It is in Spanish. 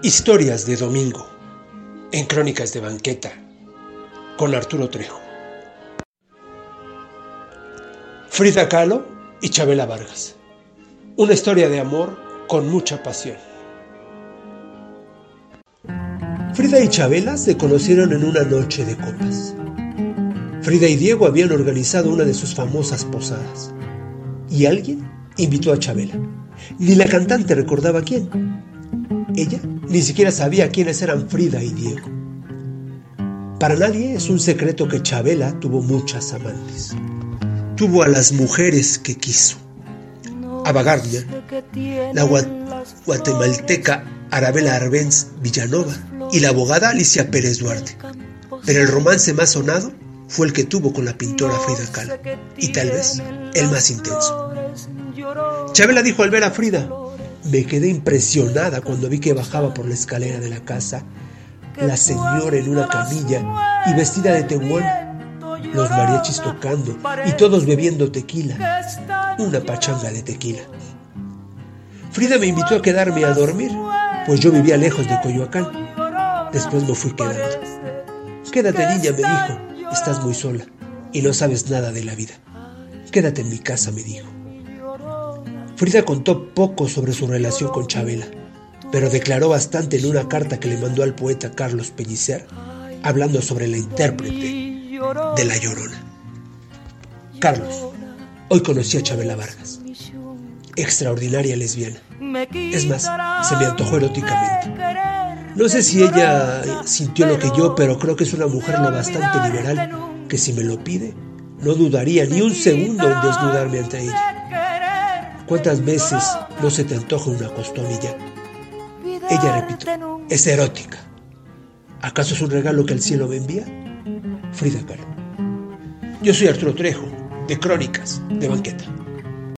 Historias de Domingo en Crónicas de Banqueta con Arturo Trejo. Frida Kahlo y Chabela Vargas. Una historia de amor con mucha pasión. Frida y Chabela se conocieron en una noche de copas. Frida y Diego habían organizado una de sus famosas posadas y alguien invitó a Chabela. Ni la cantante recordaba quién. Ella ni siquiera sabía quiénes eran Frida y Diego. Para nadie es un secreto que Chabela tuvo muchas amantes. Tuvo a las mujeres que quiso. A Bagardia, la guatemalteca Arabela Arbenz Villanova y la abogada Alicia Pérez Duarte. Pero el romance más sonado fue el que tuvo con la pintora Frida Kahlo, y tal vez el más intenso. Chabela dijo al ver a Frida, me quedé impresionada cuando vi que bajaba por la escalera de la casa la señora en una camilla y vestida de tehuán, los mariachis tocando y todos bebiendo tequila, una pachanga de tequila. Frida me invitó a quedarme a dormir, pues yo vivía lejos de Coyoacán. Después me fui quedando. Quédate niña, me dijo, estás muy sola y no sabes nada de la vida. Quédate en mi casa, me dijo. Frida contó poco sobre su relación con Chabela, pero declaró bastante en una carta que le mandó al poeta Carlos Pellicer, hablando sobre la intérprete de La Llorona. Carlos, hoy conocí a Chabela Vargas, extraordinaria lesbiana. Es más, se me antojó eróticamente. No sé si ella sintió lo que yo, pero creo que es una mujer lo bastante liberal que si me lo pide, no dudaría ni un segundo en desnudarme ante ella. ¿Cuántas veces no se te antoja una costonilla? Ella, repito, es erótica. ¿Acaso es un regalo que el cielo me envía? Frida Kahlo. Yo soy Arturo Trejo, de Crónicas de Banqueta.